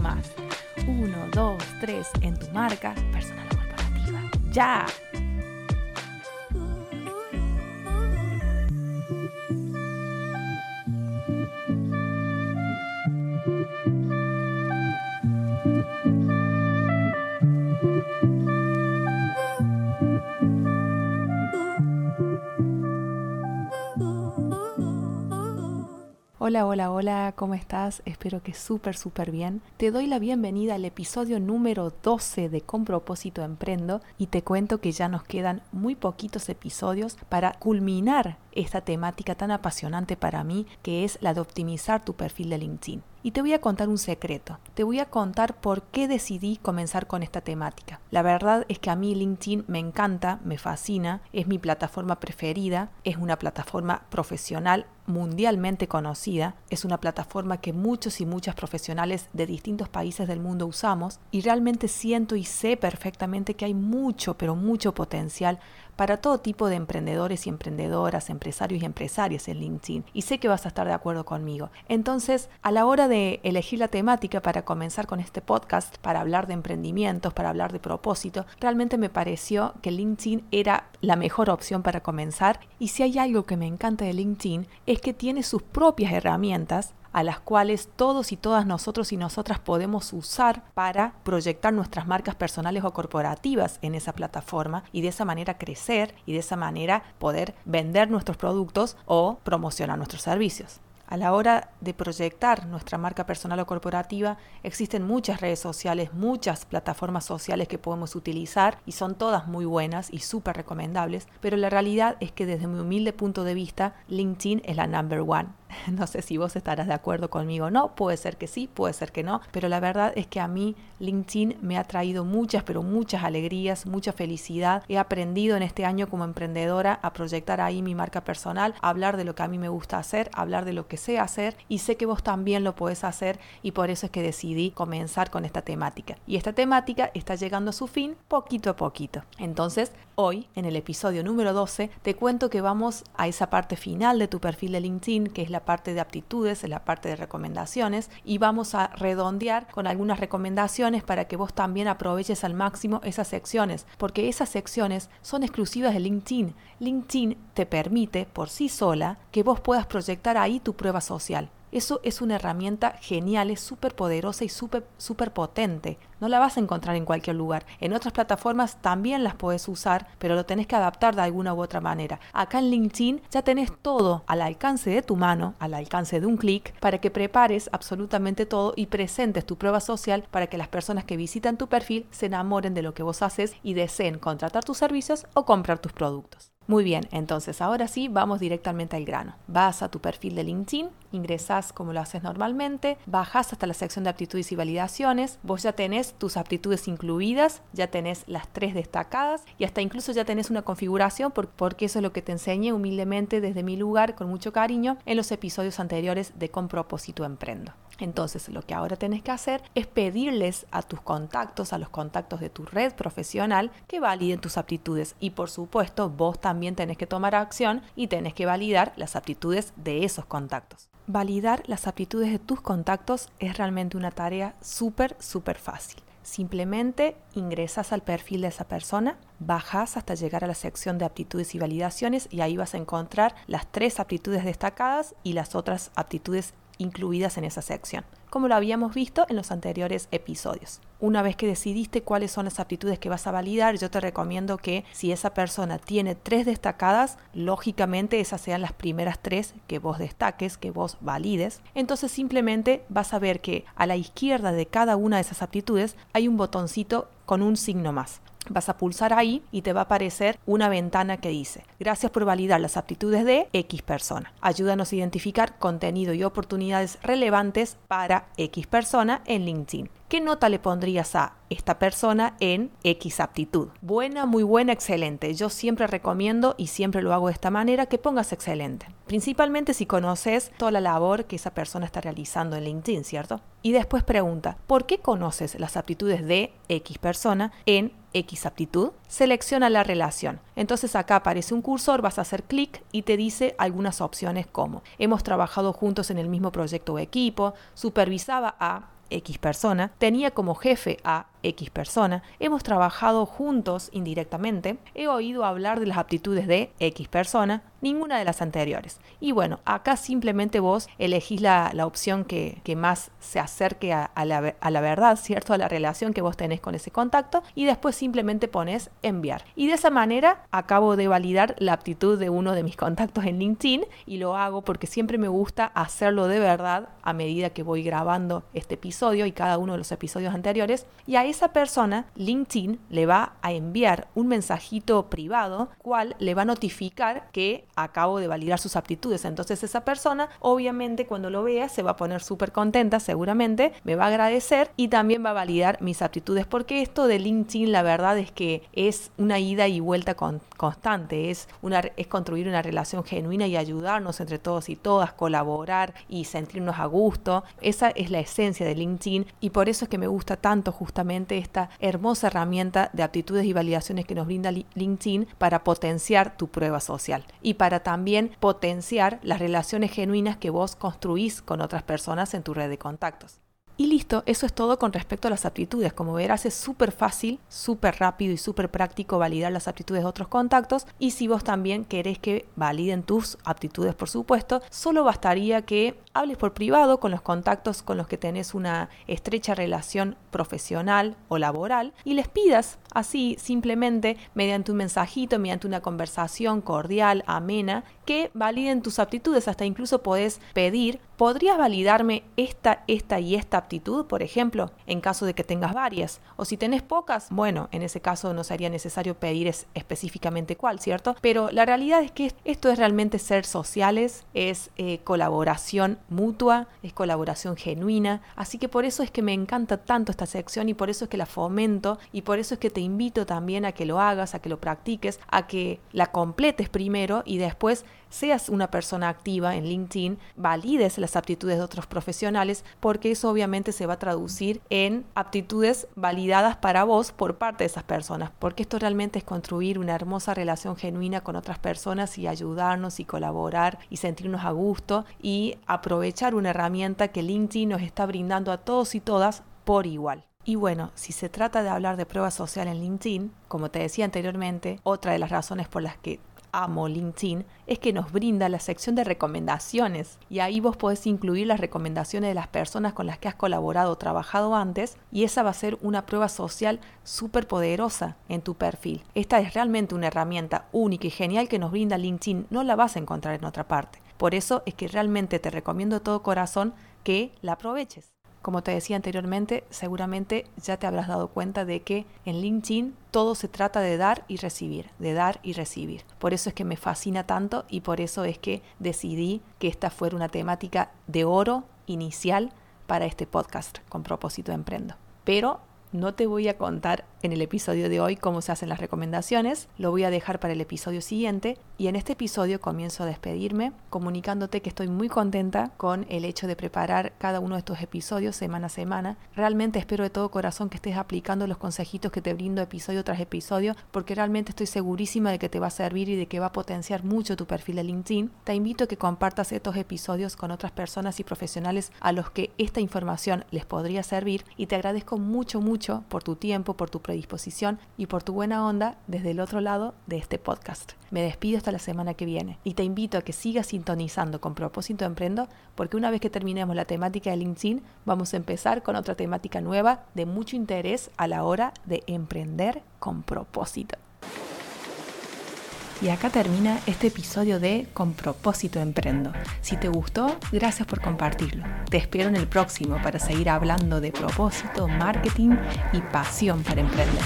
más. Uno, dos, tres, en tu marca, personal o Hola, hola, hola, ¿cómo estás? Espero que súper, súper bien. Te doy la bienvenida al episodio número 12 de Con propósito Emprendo y te cuento que ya nos quedan muy poquitos episodios para culminar esta temática tan apasionante para mí que es la de optimizar tu perfil de LinkedIn. Y te voy a contar un secreto. Te voy a contar por qué decidí comenzar con esta temática. La verdad es que a mí LinkedIn me encanta, me fascina, es mi plataforma preferida, es una plataforma profesional mundialmente conocida, es una plataforma que muchos y muchas profesionales de distintos países del mundo usamos y realmente siento y sé perfectamente que hay mucho, pero mucho potencial para todo tipo de emprendedores y emprendedoras, empresarios y empresarias en LinkedIn. Y sé que vas a estar de acuerdo conmigo. Entonces, a la hora de elegir la temática para comenzar con este podcast, para hablar de emprendimientos, para hablar de propósito, realmente me pareció que LinkedIn era la mejor opción para comenzar. Y si hay algo que me encanta de LinkedIn es que tiene sus propias herramientas a las cuales todos y todas nosotros y nosotras podemos usar para proyectar nuestras marcas personales o corporativas en esa plataforma y de esa manera crecer y de esa manera poder vender nuestros productos o promocionar nuestros servicios. A la hora de proyectar nuestra marca personal o corporativa, existen muchas redes sociales, muchas plataformas sociales que podemos utilizar y son todas muy buenas y súper recomendables, pero la realidad es que desde mi humilde punto de vista, LinkedIn es la number one. No sé si vos estarás de acuerdo conmigo o no, puede ser que sí, puede ser que no, pero la verdad es que a mí LinkedIn me ha traído muchas, pero muchas alegrías, mucha felicidad. He aprendido en este año como emprendedora a proyectar ahí mi marca personal, a hablar de lo que a mí me gusta hacer, hablar de lo que sé hacer y sé que vos también lo podés hacer y por eso es que decidí comenzar con esta temática. Y esta temática está llegando a su fin poquito a poquito. Entonces, hoy, en el episodio número 12, te cuento que vamos a esa parte final de tu perfil de LinkedIn, que es la parte de aptitudes, en la parte de recomendaciones y vamos a redondear con algunas recomendaciones para que vos también aproveches al máximo esas secciones, porque esas secciones son exclusivas de LinkedIn. LinkedIn te permite por sí sola que vos puedas proyectar ahí tu prueba social. Eso es una herramienta genial, es súper poderosa y súper super potente. No la vas a encontrar en cualquier lugar. En otras plataformas también las puedes usar, pero lo tenés que adaptar de alguna u otra manera. Acá en LinkedIn ya tenés todo al alcance de tu mano, al alcance de un clic, para que prepares absolutamente todo y presentes tu prueba social para que las personas que visitan tu perfil se enamoren de lo que vos haces y deseen contratar tus servicios o comprar tus productos. Muy bien, entonces ahora sí vamos directamente al grano. Vas a tu perfil de LinkedIn, ingresas como lo haces normalmente, bajas hasta la sección de aptitudes y validaciones, vos ya tenés tus aptitudes incluidas, ya tenés las tres destacadas y hasta incluso ya tenés una configuración porque eso es lo que te enseñé humildemente desde mi lugar con mucho cariño en los episodios anteriores de Con propósito emprendo. Entonces, lo que ahora tenés que hacer es pedirles a tus contactos, a los contactos de tu red profesional, que validen tus aptitudes. Y por supuesto, vos también tenés que tomar acción y tenés que validar las aptitudes de esos contactos. Validar las aptitudes de tus contactos es realmente una tarea súper, súper fácil. Simplemente ingresas al perfil de esa persona, bajas hasta llegar a la sección de aptitudes y validaciones y ahí vas a encontrar las tres aptitudes destacadas y las otras aptitudes incluidas en esa sección, como lo habíamos visto en los anteriores episodios. Una vez que decidiste cuáles son las aptitudes que vas a validar, yo te recomiendo que si esa persona tiene tres destacadas, lógicamente esas sean las primeras tres que vos destaques, que vos valides. Entonces simplemente vas a ver que a la izquierda de cada una de esas aptitudes hay un botoncito con un signo más. Vas a pulsar ahí y te va a aparecer una ventana que dice, gracias por validar las aptitudes de X persona. Ayúdanos a identificar contenido y oportunidades relevantes para X persona en LinkedIn. ¿Qué nota le pondrías a esta persona en X aptitud? Buena, muy buena, excelente. Yo siempre recomiendo y siempre lo hago de esta manera que pongas excelente. Principalmente si conoces toda la labor que esa persona está realizando en LinkedIn, ¿cierto? Y después pregunta, ¿por qué conoces las aptitudes de X persona en X aptitud? Selecciona la relación. Entonces acá aparece un cursor, vas a hacer clic y te dice algunas opciones como hemos trabajado juntos en el mismo proyecto o equipo, supervisaba a X persona, tenía como jefe a X persona, hemos trabajado juntos indirectamente, he oído hablar de las aptitudes de X persona, ninguna de las anteriores. Y bueno, acá simplemente vos elegís la, opción que, más se acerque a, la, a, la, verdad, ¿cierto? A la relación que vos tenés con ese contacto y después simplemente pones enviar. Y de esa manera acabo de validar la aptitud de uno de mis contactos en LinkedIn y lo hago porque siempre me gusta hacerlo de verdad a medida que voy grabando este episodio y cada uno de los episodios anteriores. Y ahí esa persona, LinkedIn le va a enviar un mensajito privado, cual le va a notificar que acabo de validar sus aptitudes. Entonces esa persona, obviamente, cuando lo vea, se va a poner súper contenta, seguramente, me va a agradecer y también va a validar mis aptitudes, porque esto de LinkedIn, la verdad es que es una ida y vuelta constante, es, una, es construir una relación genuina y ayudarnos entre todos y todas, colaborar y sentirnos a gusto. Esa es la esencia de LinkedIn y por eso es que me gusta tanto justamente esta hermosa herramienta de aptitudes y validaciones que nos brinda LinkedIn para potenciar tu prueba social y para también potenciar las relaciones genuinas que vos construís con otras personas en tu red de contactos. Y listo, eso es todo con respecto a las aptitudes. Como verás, es súper fácil, súper rápido y súper práctico validar las aptitudes de otros contactos. Y si vos también querés que validen tus aptitudes, por supuesto, solo bastaría que hables por privado con los contactos con los que tenés una estrecha relación profesional o laboral y les pidas así simplemente mediante un mensajito, mediante una conversación cordial, amena, que validen tus aptitudes. Hasta incluso podés pedir, ¿podrías validarme esta, esta y esta aptitud, por ejemplo, en caso de que tengas varias? O si tenés pocas, bueno, en ese caso no sería necesario pedir específicamente cuál, ¿cierto? Pero la realidad es que esto es realmente ser sociales, es eh, colaboración mutua, es colaboración genuina. Así que por eso es que me encanta tanto esta sección y por eso es que la fomento y por eso es que te invito también a que lo hagas, a que lo practiques, a que la completes primero y después seas una persona activa en LinkedIn, valides las aptitudes de otros profesionales, porque eso obviamente se va a traducir en aptitudes validadas para vos por parte de esas personas, porque esto realmente es construir una hermosa relación genuina con otras personas y ayudarnos y colaborar y sentirnos a gusto y aprovechar una herramienta que LinkedIn nos está brindando a todos y todas por igual. Y bueno, si se trata de hablar de prueba social en LinkedIn, como te decía anteriormente, otra de las razones por las que amo LinkedIn es que nos brinda la sección de recomendaciones y ahí vos podés incluir las recomendaciones de las personas con las que has colaborado o trabajado antes y esa va a ser una prueba social súper poderosa en tu perfil. Esta es realmente una herramienta única y genial que nos brinda LinkedIn, no la vas a encontrar en otra parte. Por eso es que realmente te recomiendo de todo corazón que la aproveches. Como te decía anteriormente, seguramente ya te habrás dado cuenta de que en LinkedIn todo se trata de dar y recibir, de dar y recibir. Por eso es que me fascina tanto y por eso es que decidí que esta fuera una temática de oro inicial para este podcast con propósito de emprendo. Pero no te voy a contar en el episodio de hoy cómo se hacen las recomendaciones, lo voy a dejar para el episodio siguiente y en este episodio comienzo a despedirme comunicándote que estoy muy contenta con el hecho de preparar cada uno de estos episodios semana a semana. Realmente espero de todo corazón que estés aplicando los consejitos que te brindo episodio tras episodio porque realmente estoy segurísima de que te va a servir y de que va a potenciar mucho tu perfil de LinkedIn. Te invito a que compartas estos episodios con otras personas y profesionales a los que esta información les podría servir y te agradezco mucho mucho por tu tiempo, por tu predisposición y por tu buena onda desde el otro lado de este podcast. Me despido hasta la semana que viene y te invito a que sigas sintonizando con propósito emprendo porque una vez que terminemos la temática de LinkedIn vamos a empezar con otra temática nueva de mucho interés a la hora de emprender con propósito. Y acá termina este episodio de Con propósito emprendo. Si te gustó, gracias por compartirlo. Te espero en el próximo para seguir hablando de propósito, marketing y pasión para emprender.